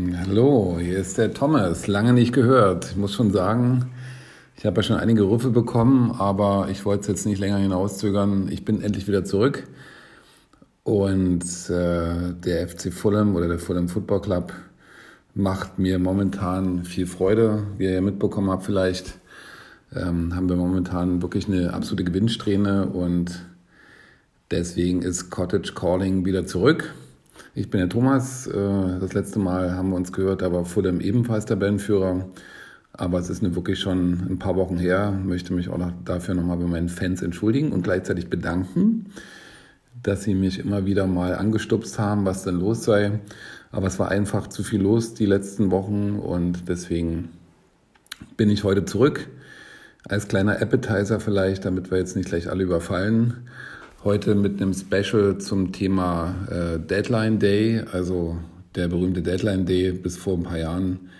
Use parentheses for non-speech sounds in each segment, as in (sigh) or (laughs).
Hallo, hier ist der Thomas. Lange nicht gehört. Ich muss schon sagen, ich habe ja schon einige Rüffel bekommen, aber ich wollte es jetzt nicht länger hinauszögern. Ich bin endlich wieder zurück. Und äh, der FC Fulham oder der Fulham Football Club macht mir momentan viel Freude. Wie ihr ja mitbekommen habt, vielleicht ähm, haben wir momentan wirklich eine absolute Gewinnsträhne und deswegen ist Cottage Calling wieder zurück. Ich bin der Thomas. Äh, das letzte Mal haben wir uns gehört, da war Fulham ebenfalls der Bandführer. Aber es ist wirklich schon ein paar Wochen her. Möchte mich auch dafür nochmal bei meinen Fans entschuldigen und gleichzeitig bedanken, dass sie mich immer wieder mal angestupst haben, was denn los sei. Aber es war einfach zu viel los die letzten Wochen und deswegen bin ich heute zurück. Als kleiner Appetizer vielleicht, damit wir jetzt nicht gleich alle überfallen. Heute mit einem Special zum Thema äh, Deadline Day, also der berühmte Deadline Day. Bis vor ein paar Jahren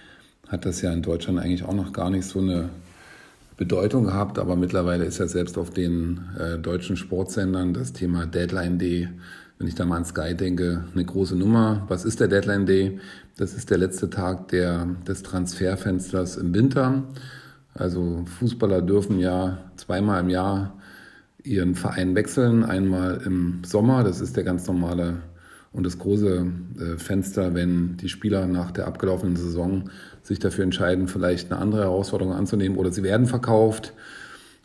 hat das ja in Deutschland eigentlich auch noch gar nicht so eine Bedeutung gehabt, aber mittlerweile ist ja selbst auf den äh, deutschen Sportsendern das Thema Deadline Day, wenn ich da mal an Sky denke, eine große Nummer. Was ist der Deadline Day? Das ist der letzte Tag der, des Transferfensters im Winter. Also Fußballer dürfen ja zweimal im Jahr ihren Verein wechseln. Einmal im Sommer, das ist der ganz normale und das große äh, Fenster, wenn die Spieler nach der abgelaufenen Saison sich dafür entscheiden, vielleicht eine andere Herausforderung anzunehmen oder sie werden verkauft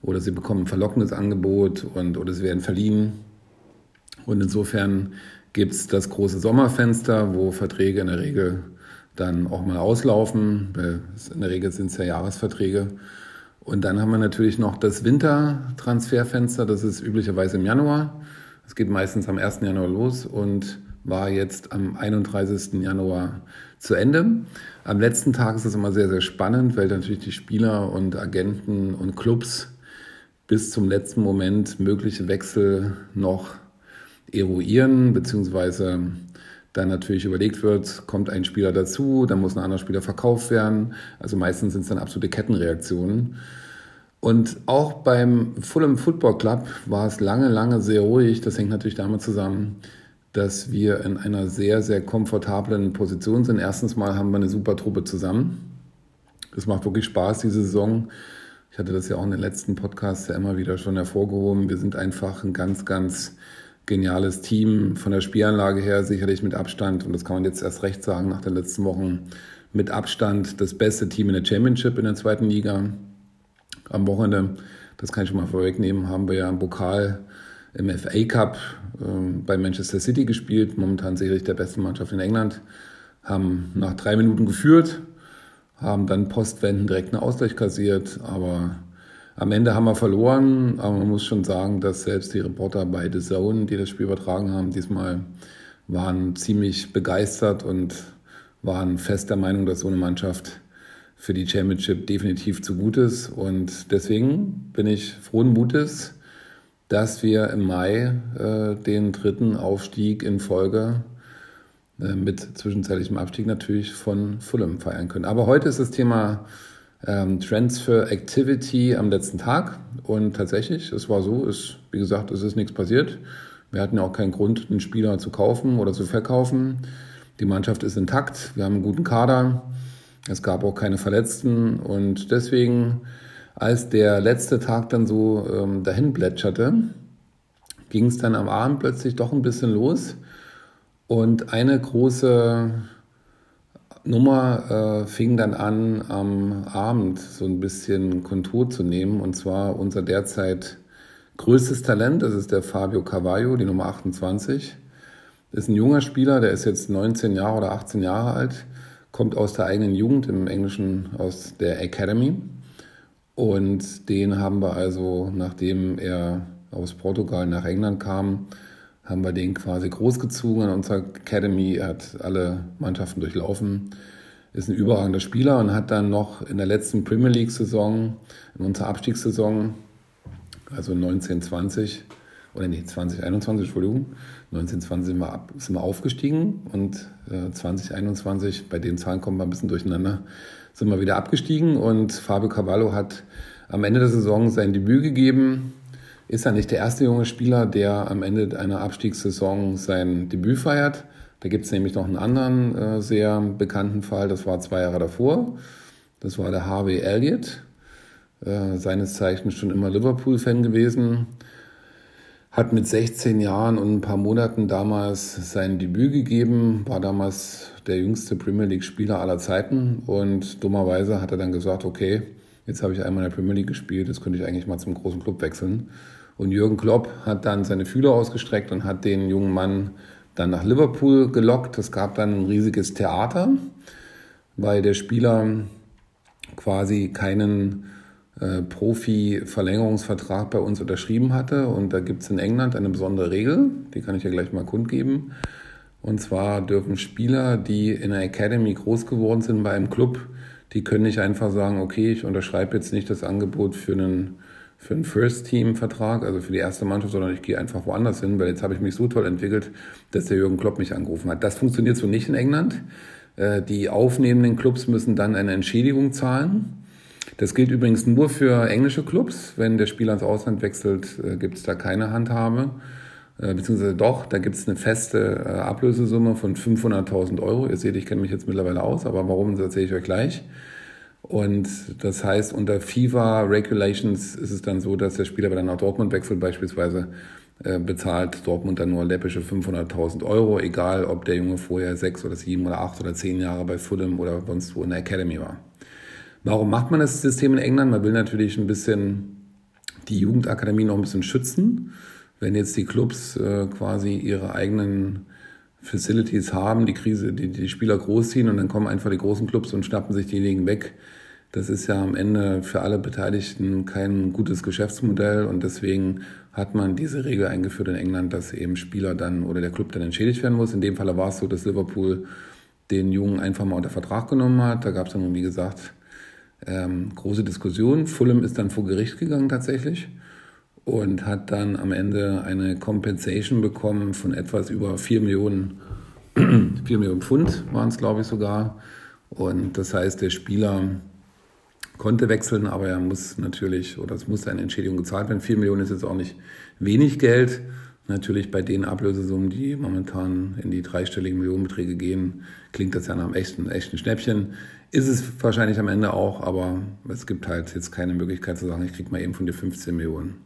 oder sie bekommen ein verlockendes Angebot und, oder sie werden verliehen. Und insofern gibt es das große Sommerfenster, wo Verträge in der Regel dann auch mal auslaufen. In der Regel sind es ja Jahresverträge. Und dann haben wir natürlich noch das Wintertransferfenster, das ist üblicherweise im Januar. Es geht meistens am 1. Januar los und war jetzt am 31. Januar zu Ende. Am letzten Tag ist es immer sehr, sehr spannend, weil natürlich die Spieler und Agenten und Clubs bis zum letzten Moment mögliche Wechsel noch eruieren, beziehungsweise dann natürlich überlegt wird, kommt ein Spieler dazu, dann muss ein anderer Spieler verkauft werden. Also meistens sind es dann absolute Kettenreaktionen. Und auch beim Fulham Football Club war es lange, lange sehr ruhig. Das hängt natürlich damit zusammen, dass wir in einer sehr, sehr komfortablen Position sind. Erstens mal haben wir eine super Truppe zusammen. Es macht wirklich Spaß, diese Saison. Ich hatte das ja auch in den letzten Podcasts ja immer wieder schon hervorgehoben. Wir sind einfach ein ganz, ganz geniales Team. Von der Spielanlage her sicherlich mit Abstand, und das kann man jetzt erst recht sagen, nach den letzten Wochen mit Abstand das beste Team in der Championship in der zweiten Liga. Am Wochenende, das kann ich schon mal vorwegnehmen, haben wir ja im Pokal im FA Cup äh, bei Manchester City gespielt, momentan sicherlich der besten Mannschaft in England, haben nach drei Minuten geführt, haben dann postwenden direkt einen Ausgleich kassiert, aber am Ende haben wir verloren, aber man muss schon sagen, dass selbst die Reporter bei The Zone, die das Spiel übertragen haben, diesmal waren ziemlich begeistert und waren fest der Meinung, dass so eine Mannschaft für die Championship definitiv zu gut ist. Und deswegen bin ich frohen Mutes, dass wir im Mai äh, den dritten Aufstieg in Folge äh, mit zwischenzeitlichem Abstieg natürlich von Fulham feiern können. Aber heute ist das Thema ähm, Transfer Activity am letzten Tag. Und tatsächlich, es war so, ist, wie gesagt, es ist nichts passiert. Wir hatten ja auch keinen Grund, einen Spieler zu kaufen oder zu verkaufen. Die Mannschaft ist intakt, wir haben einen guten Kader, es gab auch keine Verletzten und deswegen, als der letzte Tag dann so ähm, dahin plätscherte, ging es dann am Abend plötzlich doch ein bisschen los und eine große Nummer äh, fing dann an, am Abend so ein bisschen Kontur zu nehmen. Und zwar unser derzeit größtes Talent, das ist der Fabio Carvalho, die Nummer 28. Das ist ein junger Spieler, der ist jetzt 19 Jahre oder 18 Jahre alt, kommt aus der eigenen Jugend, im Englischen aus der Academy. Und den haben wir also, nachdem er aus Portugal nach England kam, haben wir den quasi großgezogen an unserer Academy. Er hat alle Mannschaften durchlaufen, ist ein überragender Spieler und hat dann noch in der letzten Premier League-Saison, in unserer Abstiegssaison, also 1920, oder nee, 2021, Entschuldigung, 1920 sind wir, ab, sind wir aufgestiegen und äh, 2021, bei den Zahlen kommen wir ein bisschen durcheinander, sind wir wieder abgestiegen und Fabio Cavallo hat am Ende der Saison sein Debüt gegeben ist er nicht der erste junge Spieler, der am Ende einer Abstiegssaison sein Debüt feiert. Da gibt es nämlich noch einen anderen äh, sehr bekannten Fall, das war zwei Jahre davor. Das war der Harvey Elliott, äh, seines Zeichens schon immer Liverpool-Fan gewesen, hat mit 16 Jahren und ein paar Monaten damals sein Debüt gegeben, war damals der jüngste Premier League-Spieler aller Zeiten und dummerweise hat er dann gesagt, okay, jetzt habe ich einmal in der Premier League gespielt, jetzt könnte ich eigentlich mal zum großen Club wechseln. Und Jürgen Klopp hat dann seine Fühler ausgestreckt und hat den jungen Mann dann nach Liverpool gelockt. Es gab dann ein riesiges Theater, weil der Spieler quasi keinen äh, Profi-Verlängerungsvertrag bei uns unterschrieben hatte. Und da gibt es in England eine besondere Regel, die kann ich ja gleich mal kundgeben. Und zwar dürfen Spieler, die in der Academy groß geworden sind bei einem Club, die können nicht einfach sagen, okay, ich unterschreibe jetzt nicht das Angebot für einen, für einen First-Team-Vertrag, also für die erste Mannschaft, sondern ich gehe einfach woanders hin, weil jetzt habe ich mich so toll entwickelt, dass der Jürgen Klopp mich angerufen hat. Das funktioniert so nicht in England. Äh, die aufnehmenden Clubs müssen dann eine Entschädigung zahlen. Das gilt übrigens nur für englische Clubs. Wenn der Spieler ins Ausland wechselt, äh, gibt es da keine Handhabe. Äh, beziehungsweise doch, da gibt es eine feste Ablösesumme von 500.000 Euro. Ihr seht, ich kenne mich jetzt mittlerweile aus, aber warum, das erzähle ich euch gleich. Und das heißt, unter FIFA Regulations ist es dann so, dass der Spieler, wenn er nach Dortmund wechselt beispielsweise, äh, bezahlt Dortmund dann nur läppische 500.000 Euro, egal ob der Junge vorher sechs oder sieben oder acht oder zehn Jahre bei Fulham oder sonst wo in der Academy war. Warum macht man das System in England? Man will natürlich ein bisschen die Jugendakademie noch ein bisschen schützen. Wenn jetzt die Clubs äh, quasi ihre eigenen Facilities haben, die Krise, die, die Spieler großziehen und dann kommen einfach die großen Clubs und schnappen sich diejenigen weg. Das ist ja am Ende für alle Beteiligten kein gutes Geschäftsmodell und deswegen hat man diese Regel eingeführt in England, dass eben Spieler dann oder der Club dann entschädigt werden muss. In dem Fall war es so, dass Liverpool den Jungen einfach mal unter Vertrag genommen hat. Da gab es dann, wie gesagt, ähm, große Diskussionen. Fulham ist dann vor Gericht gegangen tatsächlich und hat dann am Ende eine Compensation bekommen von etwas über 4 Millionen, (clears throat) 4 Millionen Pfund waren es, glaube ich, sogar. Und das heißt, der Spieler konnte wechseln, aber er muss natürlich, oder es muss eine Entschädigung gezahlt werden. 4 Millionen ist jetzt auch nicht wenig Geld. Natürlich bei den Ablösesummen, die momentan in die dreistelligen Millionenbeträge gehen, klingt das ja nach einem echten, echten Schnäppchen. Ist es wahrscheinlich am Ende auch, aber es gibt halt jetzt keine Möglichkeit zu sagen, ich kriege mal eben von dir 15 Millionen.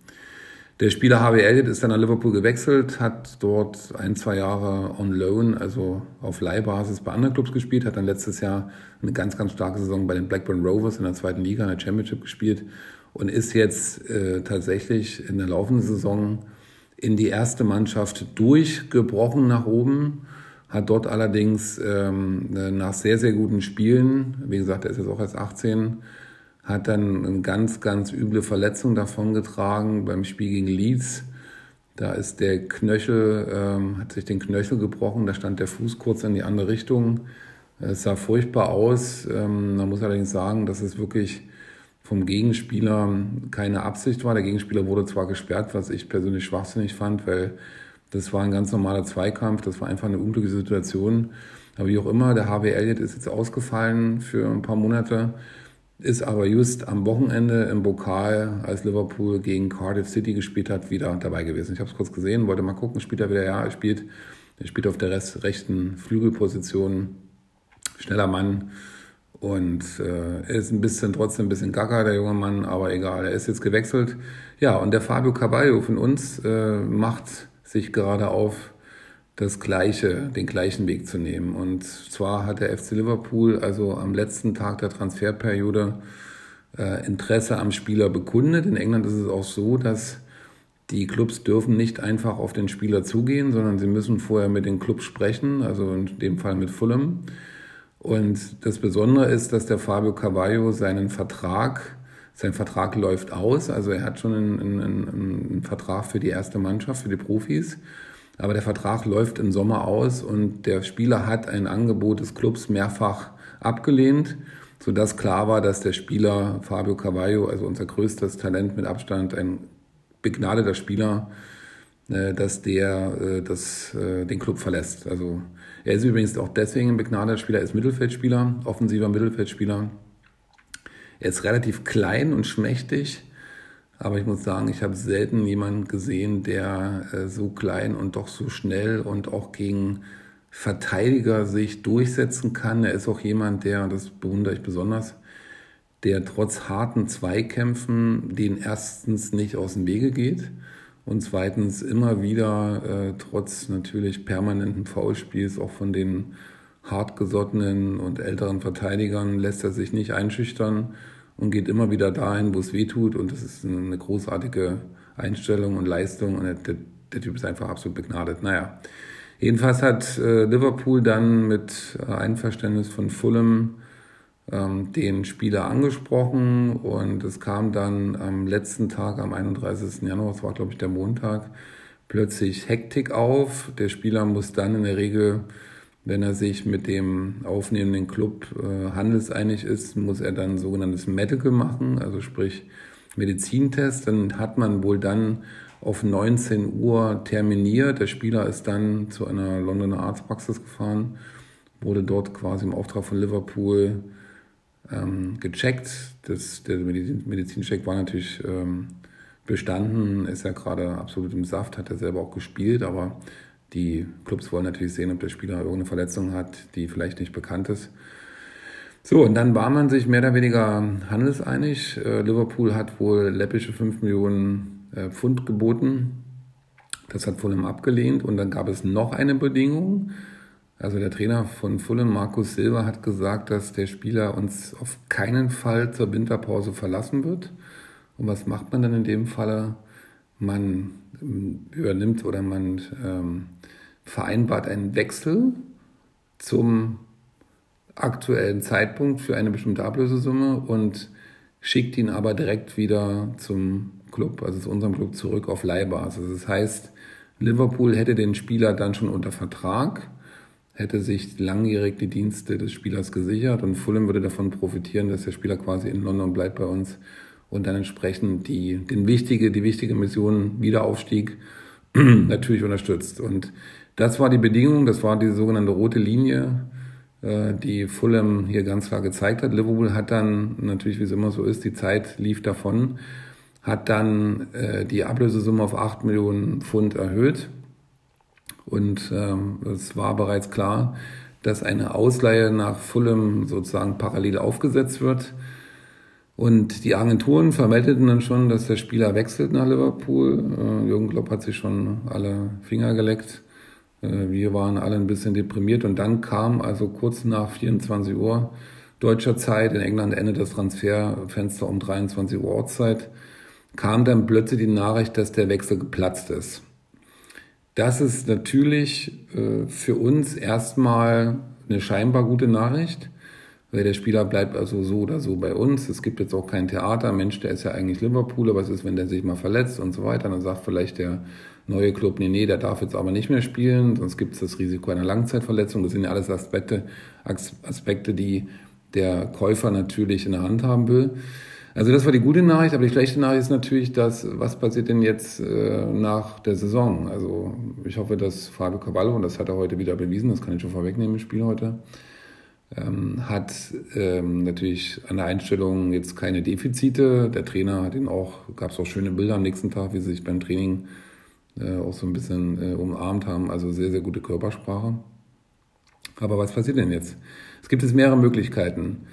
Der Spieler Harvey Elliott ist dann nach Liverpool gewechselt, hat dort ein, zwei Jahre on loan, also auf Leihbasis bei anderen Clubs gespielt, hat dann letztes Jahr eine ganz, ganz starke Saison bei den Blackburn Rovers in der zweiten Liga, in der Championship gespielt und ist jetzt äh, tatsächlich in der laufenden Saison in die erste Mannschaft durchgebrochen nach oben, hat dort allerdings ähm, nach sehr, sehr guten Spielen, wie gesagt, er ist jetzt auch erst 18, hat dann eine ganz, ganz üble Verletzung davongetragen beim Spiel gegen Leeds. Da ist der Knöchel, ähm, hat sich den Knöchel gebrochen, da stand der Fuß kurz in die andere Richtung. Es sah furchtbar aus. Ähm, man muss allerdings sagen, dass es wirklich vom Gegenspieler keine Absicht war. Der Gegenspieler wurde zwar gesperrt, was ich persönlich schwachsinnig fand, weil das war ein ganz normaler Zweikampf, das war einfach eine unglückliche Situation. Aber wie auch immer, der HW Elliott ist jetzt ausgefallen für ein paar Monate ist aber just am Wochenende im Pokal, als Liverpool gegen Cardiff City gespielt hat, wieder dabei gewesen. Ich habe es kurz gesehen, wollte mal gucken, spielt er wieder, ja, er spielt, er spielt auf der Rest, rechten Flügelposition, schneller Mann und äh, er ist ein bisschen, trotzdem ein bisschen gaga, der junge Mann, aber egal, er ist jetzt gewechselt. Ja, und der Fabio Caballo von uns äh, macht sich gerade auf das gleiche, den gleichen Weg zu nehmen. Und zwar hat der FC Liverpool also am letzten Tag der Transferperiode äh, Interesse am Spieler bekundet. In England ist es auch so, dass die Clubs dürfen nicht einfach auf den Spieler zugehen, sondern sie müssen vorher mit den Clubs sprechen, also in dem Fall mit Fulham. Und das Besondere ist, dass der Fabio Carvalho seinen Vertrag, sein Vertrag läuft aus, also er hat schon einen, einen, einen Vertrag für die erste Mannschaft, für die Profis. Aber der Vertrag läuft im Sommer aus und der Spieler hat ein Angebot des Clubs mehrfach abgelehnt, sodass klar war, dass der Spieler Fabio Carvalho, also unser größtes Talent mit Abstand, ein begnadeter Spieler, äh, dass der äh, das, äh, den Club verlässt. Also er ist übrigens auch deswegen ein begnadeter Spieler, er ist Mittelfeldspieler, offensiver Mittelfeldspieler. Er ist relativ klein und schmächtig, aber ich muss sagen, ich habe selten jemanden gesehen, der äh, so klein und doch so schnell und auch gegen Verteidiger sich durchsetzen kann. Er ist auch jemand, der, das bewundere ich besonders, der trotz harten Zweikämpfen den erstens nicht aus dem Wege geht und zweitens immer wieder äh, trotz natürlich permanenten Foulspiels auch von den hartgesottenen und älteren Verteidigern lässt er sich nicht einschüchtern und geht immer wieder dahin, wo es weh tut und das ist eine großartige Einstellung und Leistung und der, der Typ ist einfach absolut begnadet. Naja, jedenfalls hat äh, Liverpool dann mit Einverständnis von Fulham ähm, den Spieler angesprochen und es kam dann am letzten Tag, am 31. Januar, das war glaube ich der Montag, plötzlich Hektik auf. Der Spieler muss dann in der Regel, wenn er sich mit dem aufnehmenden Club äh, handelseinig ist, muss er dann sogenanntes Medical machen, also sprich Medizintest. Dann hat man wohl dann auf 19 Uhr terminiert. Der Spieler ist dann zu einer Londoner Arztpraxis gefahren, wurde dort quasi im Auftrag von Liverpool ähm, gecheckt. Das, der Medizincheck war natürlich ähm, bestanden, ist ja gerade absolut im Saft, hat er selber auch gespielt, aber die Clubs wollen natürlich sehen, ob der Spieler irgendeine Verletzung hat, die vielleicht nicht bekannt ist. So, und dann war man sich mehr oder weniger handelseinig. Äh, Liverpool hat wohl läppische 5 Millionen äh, Pfund geboten. Das hat Fulham abgelehnt. Und dann gab es noch eine Bedingung. Also der Trainer von Fulham, Markus Silva, hat gesagt, dass der Spieler uns auf keinen Fall zur Winterpause verlassen wird. Und was macht man dann in dem Falle? Man übernimmt oder man ähm, vereinbart einen Wechsel zum aktuellen Zeitpunkt für eine bestimmte Ablösesumme und schickt ihn aber direkt wieder zum Club, also zu unserem Club zurück auf Leihbasis. Das heißt, Liverpool hätte den Spieler dann schon unter Vertrag hätte sich langjährig die Dienste des Spielers gesichert und Fulham würde davon profitieren, dass der Spieler quasi in London bleibt bei uns und dann entsprechend die, den wichtige, die wichtige Mission Wiederaufstieg (clears throat) natürlich unterstützt. Und das war die Bedingung, das war die sogenannte rote Linie, äh, die Fulham hier ganz klar gezeigt hat. Liverpool hat dann natürlich, wie es immer so ist, die Zeit lief davon, hat dann äh, die Ablösesumme auf 8 Millionen Pfund erhöht und ähm, es war bereits klar, dass eine Ausleihe nach Fulham sozusagen parallel aufgesetzt wird. Und die Agenturen vermeldeten dann schon, dass der Spieler wechselt nach Liverpool. Äh, Jürgen Klopp hat sich schon alle Finger geleckt. Äh, wir waren alle ein bisschen deprimiert. Und dann kam also kurz nach 24 Uhr deutscher Zeit, in England endet das Transferfenster um 23 Uhr Ortszeit, kam dann plötzlich die Nachricht, dass der Wechsel geplatzt ist. Das ist natürlich äh, für uns erstmal eine scheinbar gute Nachricht, weil der Spieler bleibt also so oder so bei uns. Es gibt jetzt auch kein Theater. Mensch, der ist ja eigentlich Liverpooler. Was ist, wenn der sich mal verletzt und so weiter? Dann sagt vielleicht der neue Club, nee, nee, der darf jetzt aber nicht mehr spielen. Sonst gibt es das Risiko einer Langzeitverletzung. Das sind ja alles Aspekte, Aspekte, die der Käufer natürlich in der Hand haben will. Also das war die gute Nachricht, aber die schlechte Nachricht ist natürlich, dass was passiert denn jetzt äh, nach der Saison? Also ich hoffe, dass Fabio Cavallo, und das hat er heute wieder bewiesen, das kann ich schon vorwegnehmen im Spiel heute, ähm, hat ähm, natürlich an der Einstellung jetzt keine Defizite. Der Trainer hat ihn auch, gab es auch schöne Bilder am nächsten Tag, wie sie sich beim Training äh, auch so ein bisschen äh, umarmt haben. Also sehr, sehr gute Körpersprache. Aber was passiert denn jetzt? Es gibt jetzt mehrere Möglichkeiten.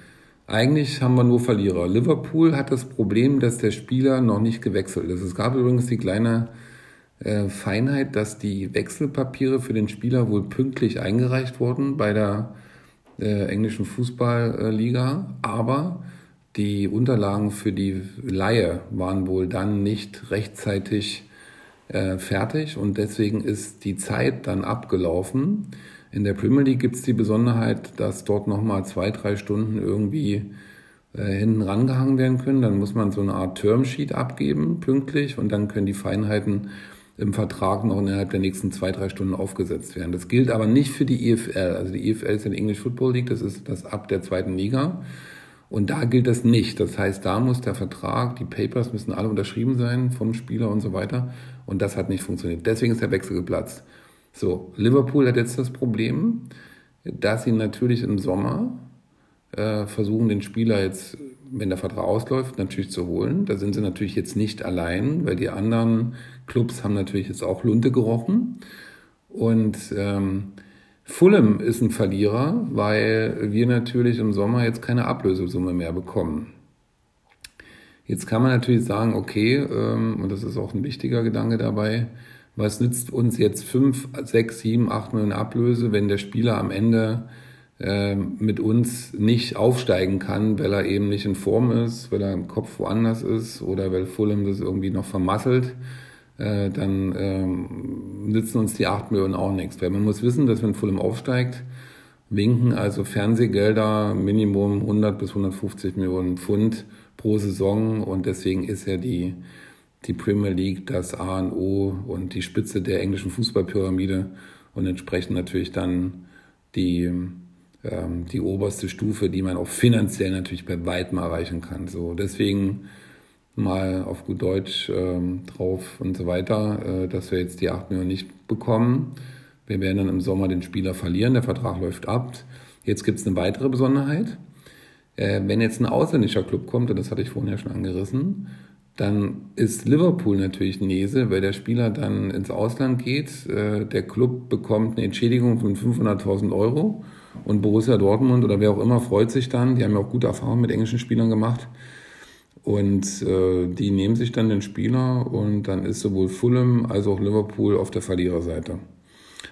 Eigentlich haben wir nur Verlierer. Liverpool hat das Problem, dass der Spieler noch nicht gewechselt ist. Es gab übrigens die kleine äh, Feinheit, dass die Wechselpapiere für den Spieler wohl pünktlich eingereicht wurden bei der äh, englischen Fußballliga, aber die Unterlagen für die Laie waren wohl dann nicht rechtzeitig äh, fertig und deswegen ist die Zeit dann abgelaufen. In der Premier League gibt es die Besonderheit, dass dort nochmal zwei, drei Stunden irgendwie äh, hinten rangehangen werden können. Dann muss man so eine Art Termsheet abgeben, pünktlich, und dann können die Feinheiten im Vertrag noch innerhalb der nächsten zwei, drei Stunden aufgesetzt werden. Das gilt aber nicht für die EFL. Also die EFL ist die English Football League, das ist das ab der zweiten Liga. Und da gilt das nicht. Das heißt, da muss der Vertrag, die Papers müssen alle unterschrieben sein vom Spieler und so weiter. Und das hat nicht funktioniert. Deswegen ist der Wechsel geplatzt. So, Liverpool hat jetzt das Problem, dass sie natürlich im Sommer äh, versuchen, den Spieler jetzt, wenn der Vertrag ausläuft, natürlich zu holen. Da sind sie natürlich jetzt nicht allein, weil die anderen Clubs haben natürlich jetzt auch Lunte gerochen. Und ähm, Fulham ist ein Verlierer, weil wir natürlich im Sommer jetzt keine Ablösesumme mehr bekommen. Jetzt kann man natürlich sagen, okay, ähm, und das ist auch ein wichtiger Gedanke dabei, was nützt uns jetzt 5, 6, 7, 8 Millionen Ablöse, wenn der Spieler am Ende äh, mit uns nicht aufsteigen kann, weil er eben nicht in Form ist, weil er im Kopf woanders ist oder weil Fulham das irgendwie noch vermasselt, äh, dann ähm, nützen uns die 8 Millionen auch nichts. Weil man muss wissen, dass wenn Fulham aufsteigt, winken also Fernsehgelder Minimum 100 bis 150 Millionen Pfund pro Saison und deswegen ist ja die die Premier League das A und O und die Spitze der englischen Fußballpyramide und entsprechend natürlich dann die, ähm, die oberste Stufe, die man auch finanziell natürlich bei weitem erreichen kann. So, deswegen mal auf gut Deutsch ähm, drauf und so weiter, äh, dass wir jetzt die 8 Millionen nicht bekommen. Wir werden dann im Sommer den Spieler verlieren, der Vertrag läuft ab. Jetzt gibt es eine weitere Besonderheit. Äh, wenn jetzt ein ausländischer Club kommt, und das hatte ich vorhin ja schon angerissen, dann ist Liverpool natürlich Nese, weil der Spieler dann ins Ausland geht. Äh, der Club bekommt eine Entschädigung von 500.000 Euro und Borussia Dortmund oder wer auch immer freut sich dann. Die haben ja auch gute Erfahrungen mit englischen Spielern gemacht. Und äh, die nehmen sich dann den Spieler und dann ist sowohl Fulham als auch Liverpool auf der Verliererseite.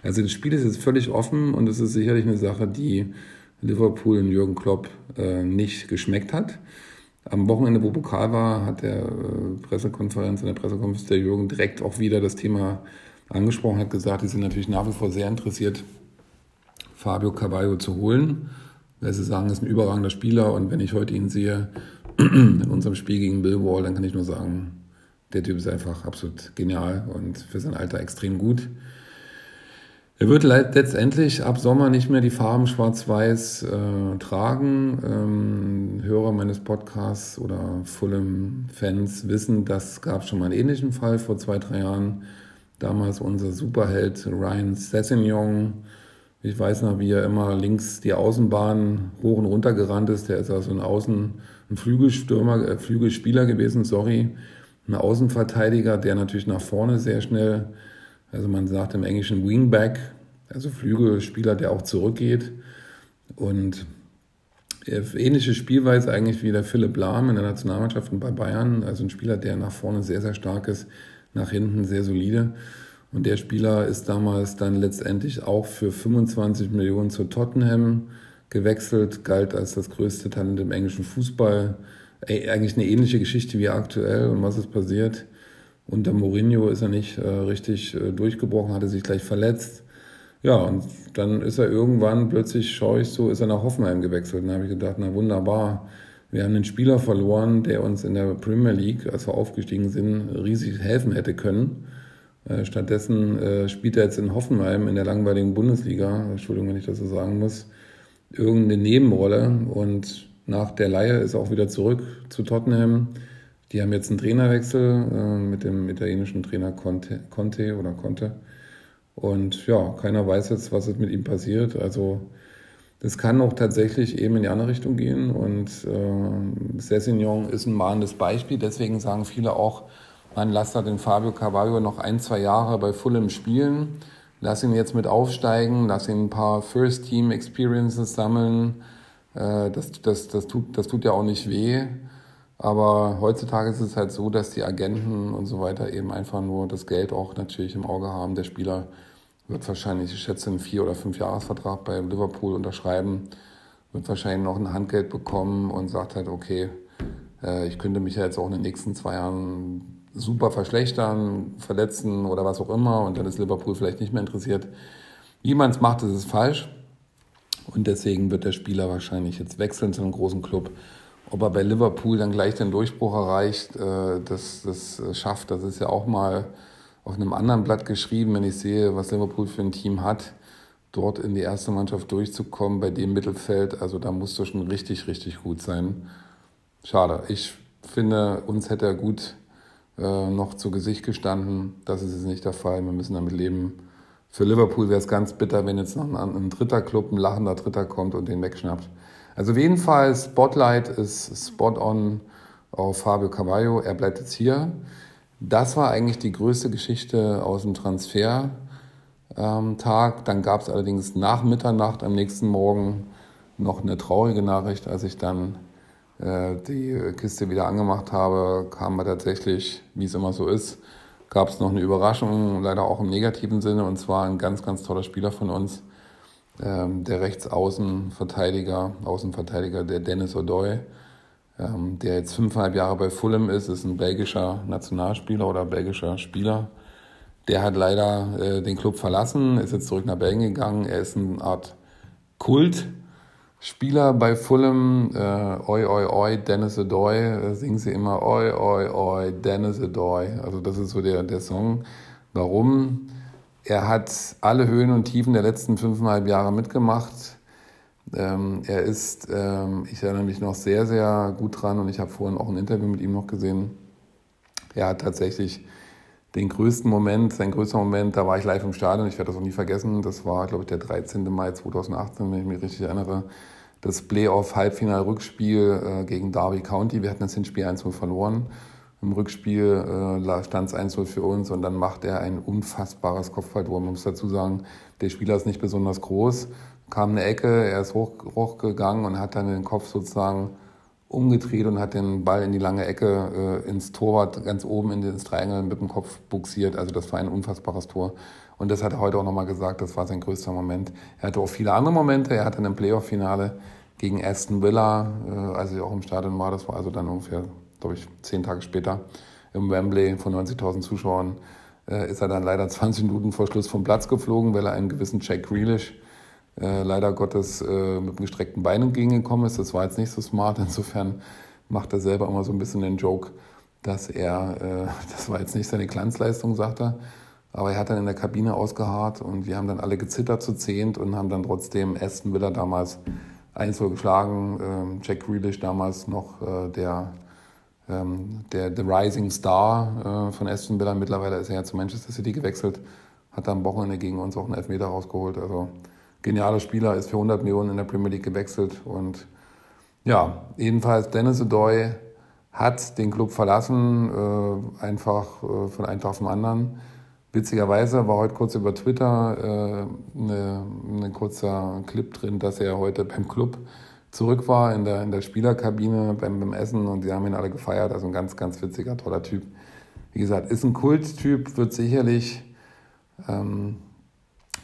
Also das Spiel ist jetzt völlig offen und es ist sicherlich eine Sache, die Liverpool und Jürgen Klopp äh, nicht geschmeckt hat. Am Wochenende, wo Pokal war, hat der äh, Pressekonferenz, in der Pressekonferenz der Jürgen direkt auch wieder das Thema angesprochen, hat gesagt, die sind natürlich nach wie vor sehr interessiert, Fabio Caballo zu holen, weil sie sagen, er ist ein überragender Spieler und wenn ich heute ihn sehe in unserem Spiel gegen Billwall, dann kann ich nur sagen, der Typ ist einfach absolut genial und für sein Alter extrem gut. Er wird letztendlich ab Sommer nicht mehr die Farben schwarz-weiß äh, tragen. Ähm, Hörer meines Podcasts oder Fulham-Fans wissen, das gab schon mal einen ähnlichen Fall vor zwei, drei Jahren. Damals unser Superheld Ryan Sessignon. Ich weiß noch, wie er immer links die Außenbahn hoch und runter gerannt ist. Der ist also ein Außen, ein Flügelstürmer, äh, Flügelspieler gewesen, sorry. Ein Außenverteidiger, der natürlich nach vorne sehr schnell also man sagt im Englischen Wingback, also Flügelspieler, der auch zurückgeht. Und ähnliche Spielweise eigentlich wie der Philipp Lahm in der Nationalmannschaft und bei Bayern. Also ein Spieler, der nach vorne sehr, sehr stark ist, nach hinten sehr solide. Und der Spieler ist damals dann letztendlich auch für 25 Millionen zu Tottenham gewechselt, galt als das größte Talent im englischen Fußball. Eigentlich eine ähnliche Geschichte wie aktuell. Und was ist passiert? Unter Mourinho ist er nicht äh, richtig äh, durchgebrochen, hatte sich gleich verletzt. Ja, und dann ist er irgendwann plötzlich, schaue ich so, ist er nach Hoffenheim gewechselt. Und da habe ich gedacht, na wunderbar, wir haben einen Spieler verloren, der uns in der Premier League, als wir aufgestiegen sind, riesig helfen hätte können. Äh, stattdessen äh, spielt er jetzt in Hoffenheim in der langweiligen Bundesliga, Entschuldigung, wenn ich das so sagen muss, irgendeine Nebenrolle. Und nach der Leihe ist er auch wieder zurück zu Tottenham die haben jetzt einen Trainerwechsel äh, mit dem italienischen Trainer Conte, Conte oder Conte. Und ja, keiner weiß jetzt, was mit ihm passiert. Also das kann auch tatsächlich eben in die andere Richtung gehen. Und äh, Sessignon ist ein mahnendes Beispiel. Deswegen sagen viele auch, man lass da den Fabio Carvalho noch ein, zwei Jahre bei Fulham spielen. Lass ihn jetzt mit aufsteigen, lass ihn ein paar First-Team-Experiences sammeln. Äh, das, das, das, tut, das tut ja auch nicht weh. Aber heutzutage ist es halt so, dass die Agenten und so weiter eben einfach nur das Geld auch natürlich im Auge haben. Der Spieler wird wahrscheinlich, ich schätze, einen Vier- oder Fünf-Jahres-Vertrag bei Liverpool unterschreiben, wird wahrscheinlich noch ein Handgeld bekommen und sagt halt, okay, äh, ich könnte mich ja jetzt auch in den nächsten zwei Jahren super verschlechtern, verletzen oder was auch immer und dann ist Liverpool vielleicht nicht mehr interessiert. Wie man es macht, ist es falsch. Und deswegen wird der Spieler wahrscheinlich jetzt wechseln zu einem großen Club ob er bei Liverpool dann gleich den Durchbruch erreicht, äh, das, das schafft, das ist ja auch mal auf einem anderen Blatt geschrieben, wenn ich sehe, was Liverpool für ein Team hat, dort in die erste Mannschaft durchzukommen, bei dem Mittelfeld, also da musst du schon richtig, richtig gut sein. Schade. Ich finde, uns hätte er gut äh, noch zu Gesicht gestanden. Das ist jetzt nicht der Fall. Wir müssen damit leben. Für Liverpool wäre es ganz bitter, wenn jetzt noch ein, ein dritter Club, ein lachender Dritter kommt und den wegschnappt. Also auf jeden Fall, Spotlight ist spot on auf Fabio Cavallo. Er bleibt jetzt hier. Das war eigentlich die größte Geschichte aus dem Transfer Tag. Dann gab es allerdings nach Mitternacht am nächsten Morgen noch eine traurige Nachricht, als ich dann die Kiste wieder angemacht habe, kam wir tatsächlich, wie es immer so ist, gab es noch eine Überraschung, leider auch im negativen Sinne, und zwar ein ganz, ganz toller Spieler von uns, ähm, der Rechtsaußenverteidiger, Außenverteidiger, der Dennis O'Doy, ähm, der jetzt fünfeinhalb Jahre bei Fulham ist, ist ein belgischer Nationalspieler oder belgischer Spieler. Der hat leider äh, den Club verlassen, ist jetzt zurück nach Belgien gegangen. Er ist eine Art Kult. Spieler bei Fulham, äh, oi, oi, oi, Dennis Adoy, äh, singen sie immer, oi, oi, oi, Dennis Adoy. Also das ist so der, der Song. Warum? Er hat alle Höhen und Tiefen der letzten fünfeinhalb Jahre mitgemacht. Ähm, er ist, ähm, ich erinnere mich noch sehr, sehr gut dran und ich habe vorhin auch ein Interview mit ihm noch gesehen. Er hat tatsächlich den größten Moment, sein größter Moment, da war ich live im Stadion, ich werde das auch nie vergessen, das war, glaube ich, der 13. Mai 2018, wenn ich mich richtig erinnere, das Playoff-Halbfinal-Rückspiel äh, gegen Derby County. Wir hatten das Hinspiel 1-0 verloren. Im Rückspiel äh, stand es 1-0 für uns und dann macht er ein unfassbares Kopfballtor. Man muss dazu sagen, der Spieler ist nicht besonders groß, kam eine Ecke, er ist hoch, hochgegangen und hat dann den Kopf sozusagen umgedreht und hat den Ball in die lange Ecke äh, ins Torwart ganz oben in den Triangle mit dem Kopf buxiert. Also das war ein unfassbares Tor. Und das hat er heute auch nochmal gesagt, das war sein größter Moment. Er hatte auch viele andere Momente. Er hatte ein Playoff-Finale gegen Aston Villa, äh, als ich auch im Stadion war. Das war also dann ungefähr, glaube ich, zehn Tage später im Wembley von 90.000 Zuschauern. Äh, ist er dann leider 20 Minuten vor Schluss vom Platz geflogen, weil er einen gewissen Jack Grealish äh, leider Gottes äh, mit gestreckten Beinen entgegengekommen ist. Das war jetzt nicht so smart. Insofern macht er selber immer so ein bisschen den Joke, dass er, äh, (laughs) das war jetzt nicht seine Glanzleistung, sagt er. Aber er hat dann in der Kabine ausgeharrt und wir haben dann alle gezittert zu zehnt und haben dann trotzdem Aston Villa damals 1 geschlagen. Ähm, Jack Grealish damals noch äh, der, ähm, der The Rising Star äh, von Aston Villa. Mittlerweile ist er ja zu Manchester City gewechselt, hat dann am Wochenende gegen uns auch einen Elfmeter rausgeholt. Also genialer Spieler, ist für 100 Millionen in der Premier League gewechselt. Und ja, jedenfalls Dennis O'Doy hat den Club verlassen, äh, einfach äh, von einem Tag zum anderen. Witzigerweise war heute kurz über Twitter äh, ein kurzer Clip drin, dass er heute beim Club zurück war, in der, in der Spielerkabine beim, beim Essen und die haben ihn alle gefeiert. Also ein ganz, ganz witziger, toller Typ. Wie gesagt, ist ein Kulttyp, wird sicherlich ähm,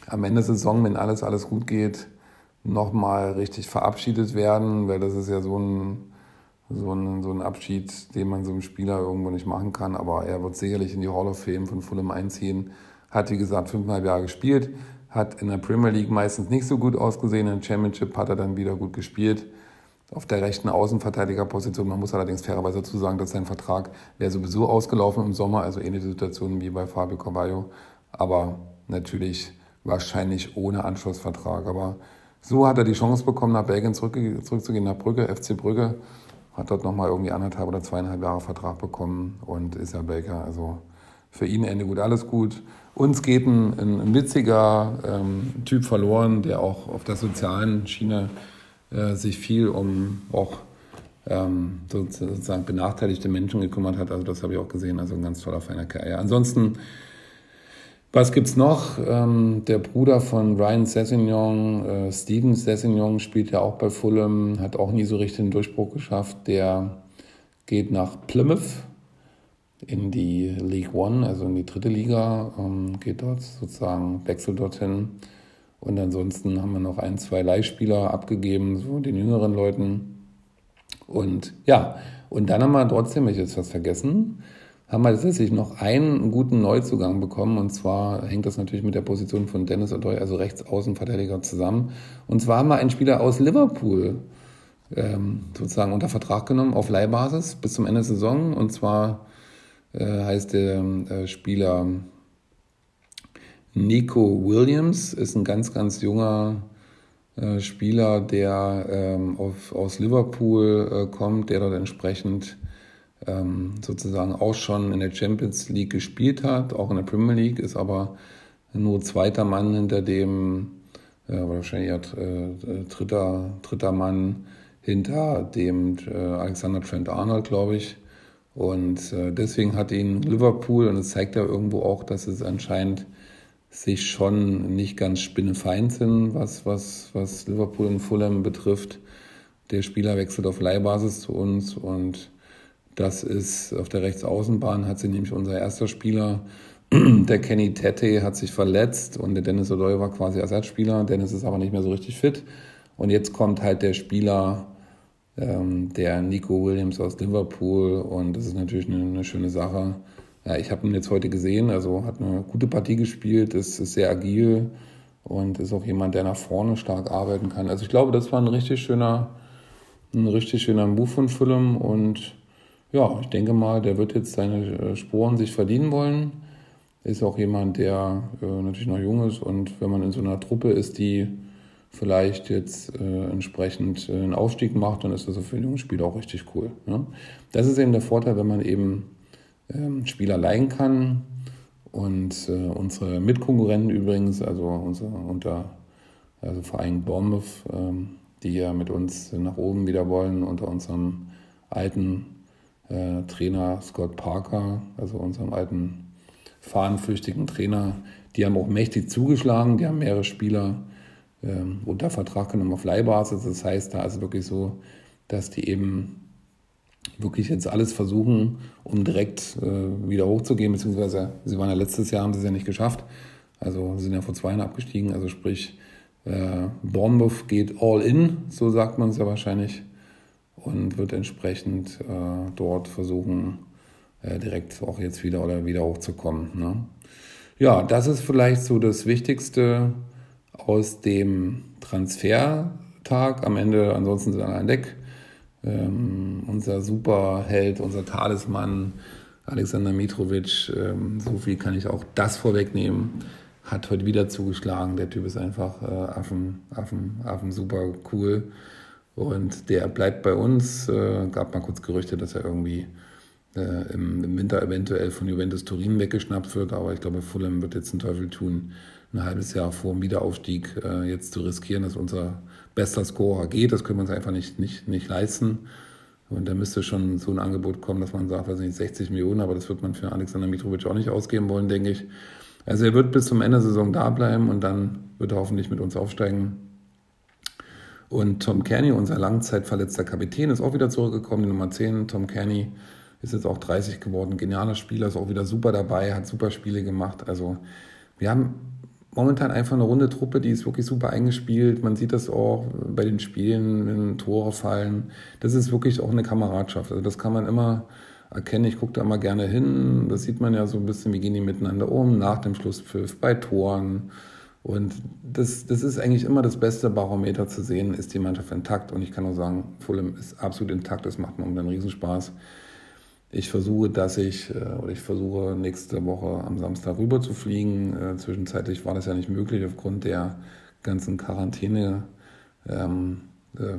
am Ende der Saison, wenn alles, alles gut geht, nochmal richtig verabschiedet werden, weil das ist ja so ein, so, ein, so ein Abschied, den man so einem Spieler irgendwo nicht machen kann. Aber er wird sicherlich in die Hall of Fame von Fulham einziehen. Hat, wie gesagt, fünfeinhalb Jahre gespielt, hat in der Premier League meistens nicht so gut ausgesehen, in der Championship hat er dann wieder gut gespielt. Auf der rechten Außenverteidigerposition, man muss allerdings fairerweise dazu sagen, dass sein Vertrag wäre sowieso ausgelaufen im Sommer, also ähnliche Situation wie bei Fabio Carvalho. Aber natürlich wahrscheinlich ohne Anschlussvertrag. Aber so hat er die Chance bekommen, nach Belgien zurück, zurückzugehen, nach Brügge, FC Brügge. Hat dort nochmal irgendwie anderthalb oder zweieinhalb Jahre Vertrag bekommen und ist ja Belgier. Also für ihn Ende gut, alles gut. Uns geht ein, ein witziger ähm, Typ verloren, der auch auf der sozialen Schiene äh, sich viel um auch ähm, sozusagen benachteiligte Menschen gekümmert hat. Also das habe ich auch gesehen. Also ein ganz toller, feiner Kerl. Ja, ansonsten was gibt's noch? Ähm, der Bruder von Ryan Sessignon, äh, Steven Sessignon, spielt ja auch bei Fulham, hat auch nie so richtig den Durchbruch geschafft. Der geht nach Plymouth in die League One, also in die dritte Liga, ähm, geht dort sozusagen, wechselt dorthin. Und ansonsten haben wir noch ein, zwei Leihspieler abgegeben, so den jüngeren Leuten. Und ja, und dann haben wir trotzdem, ich jetzt was vergessen, haben wir tatsächlich noch einen guten Neuzugang bekommen. Und zwar hängt das natürlich mit der Position von Dennis O'Doy, also Rechtsaußenverteidiger, zusammen. Und zwar haben wir einen Spieler aus Liverpool ähm, sozusagen unter Vertrag genommen, auf Leihbasis bis zum Ende der Saison. Und zwar äh, heißt der äh, Spieler Nico Williams, ist ein ganz, ganz junger äh, Spieler, der ähm, auf, aus Liverpool äh, kommt, der dort entsprechend ähm, sozusagen auch schon in der Champions League gespielt hat, auch in der Premier League, ist aber nur zweiter Mann hinter dem, äh, wahrscheinlich eher äh, dritter, dritter Mann hinter dem äh, Alexander Trent Arnold, glaube ich. Und äh, deswegen hat ihn Liverpool, und es zeigt ja irgendwo auch, dass es anscheinend sich schon nicht ganz spinnefeind sind, was, was, was Liverpool und Fulham betrifft. Der Spieler wechselt auf Leihbasis zu uns und das ist auf der Rechtsaußenbahn hat sich nämlich unser erster Spieler, (clears throat) der Kenny Tete, hat sich verletzt und der Dennis O'Doy war quasi Ersatzspieler. Dennis ist aber nicht mehr so richtig fit. Und jetzt kommt halt der Spieler, ähm, der Nico Williams aus Liverpool und das ist natürlich eine, eine schöne Sache. Ja, ich habe ihn jetzt heute gesehen, also hat eine gute Partie gespielt, ist, ist sehr agil und ist auch jemand, der nach vorne stark arbeiten kann. Also ich glaube, das war ein richtig schöner, ein richtig schöner Move von Fulham und ja, ich denke mal, der wird jetzt seine äh, Sporen sich verdienen wollen. Ist auch jemand, der äh, natürlich noch jung ist und wenn man in so einer Truppe ist, die vielleicht jetzt äh, entsprechend äh, einen Aufstieg macht, dann ist das für ein junges Spieler auch richtig cool. Ne? Das ist eben der Vorteil, wenn man eben ähm, Spieler leihen kann. Und äh, unsere Mitkonkurrenten übrigens, also unser unter also Verein Bournemouth, ähm, die ja mit uns nach oben wieder wollen, unter unserem alten äh, Trainer Scott Parker, also unserem alten fahnenflüchtigen Trainer, die haben auch mächtig zugeschlagen, die haben mehrere Spieler ähm, unter Vertrag genommen auf Leihbasis. Das heißt, da ist es wirklich so, dass die eben wirklich jetzt alles versuchen, um direkt äh, wieder hochzugehen, beziehungsweise sie waren ja letztes Jahr, haben sie es ja nicht geschafft. Also sie sind ja vor zwei Jahren abgestiegen, also sprich, äh, Bournemouth geht all in, so sagt man es ja wahrscheinlich, und wird entsprechend äh, dort versuchen, äh, direkt auch jetzt wieder oder wieder hochzukommen. Ne? Ja, das ist vielleicht so das Wichtigste aus dem Transfertag. Am Ende, ansonsten sind alle an Deck. Ähm, unser Superheld, unser Talisman, Alexander Mitrovic, ähm, so viel kann ich auch das vorwegnehmen, hat heute wieder zugeschlagen. Der Typ ist einfach äh, Affen, Affen, Affen super cool. Und der bleibt bei uns. Äh, gab mal kurz Gerüchte, dass er irgendwie äh, im, im, Winter eventuell von Juventus Turin weggeschnappt wird. Aber ich glaube, Fulham wird jetzt einen Teufel tun, ein halbes Jahr vor dem Wiederaufstieg äh, jetzt zu riskieren, dass unser bester Scorer geht. Das können wir uns einfach nicht, nicht, nicht leisten. Und da müsste schon so ein Angebot kommen, dass man sagt, weiß nicht, 60 Millionen, aber das wird man für Alexander Mitrovic auch nicht ausgeben wollen, denke ich. Also er wird bis zum Ende der Saison da bleiben und dann wird er hoffentlich mit uns aufsteigen. Und Tom Kearney, unser langzeitverletzter Kapitän, ist auch wieder zurückgekommen, die Nummer 10. Tom Kearney ist jetzt auch 30 geworden, genialer Spieler, ist auch wieder super dabei, hat super Spiele gemacht. Also wir haben momentan einfach eine runde Truppe, die ist wirklich super eingespielt. Man sieht das auch bei den Spielen, wenn Tore fallen. Das ist wirklich auch eine Kameradschaft. Also das kann man immer erkennen. Ich gucke da immer gerne hin. Das sieht man ja so ein bisschen, wie gehen die miteinander um, nach dem Schlusspfiff, bei Toren. Und das, das ist eigentlich immer das beste Barometer zu sehen, ist die Mannschaft intakt. Und ich kann nur sagen, Fulham ist absolut intakt. Das macht momentan Riesenspaß. Ich versuche, dass ich, äh, oder ich versuche nächste Woche am Samstag rüber zu fliegen. Äh, zwischenzeitlich war das ja nicht möglich aufgrund der ganzen Quarantäne. Ähm, äh,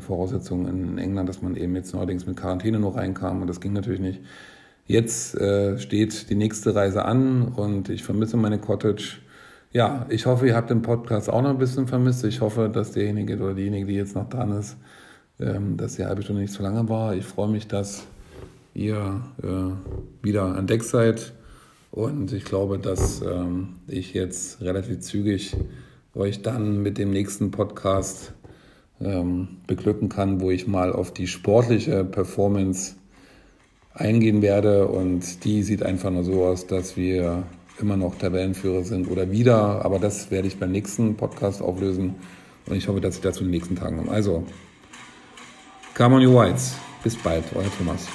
in England, dass man eben jetzt neuerdings mit Quarantäne nur reinkam und das ging natürlich nicht. Jetzt steht die nächste Reise an und ich vermisse meine Cottage. Ja, ich hoffe, ihr habt den Podcast auch noch ein bisschen vermisst. Ich hoffe, dass derjenige oder diejenige, die jetzt noch dran ist, ähm, dass die halbe Stunde nicht zu lange war. Ich freue mich, dass ihr äh, wieder an Deck seid. Und ich glaube, dass ähm, ich jetzt relativ zügig euch dann mit dem nächsten Podcast ähm, beglücken kann, wo ich mal auf die sportliche Performance eingehen werde. Und die sieht einfach nur so aus, dass wir immer noch Tabellenführer sind oder wieder. Aber das werde ich beim nächsten Podcast auflösen. Und ich hoffe, dass ich dazu in den nächsten Tagen komme. Also, come on, you Whites. Bis bald, euer Thomas.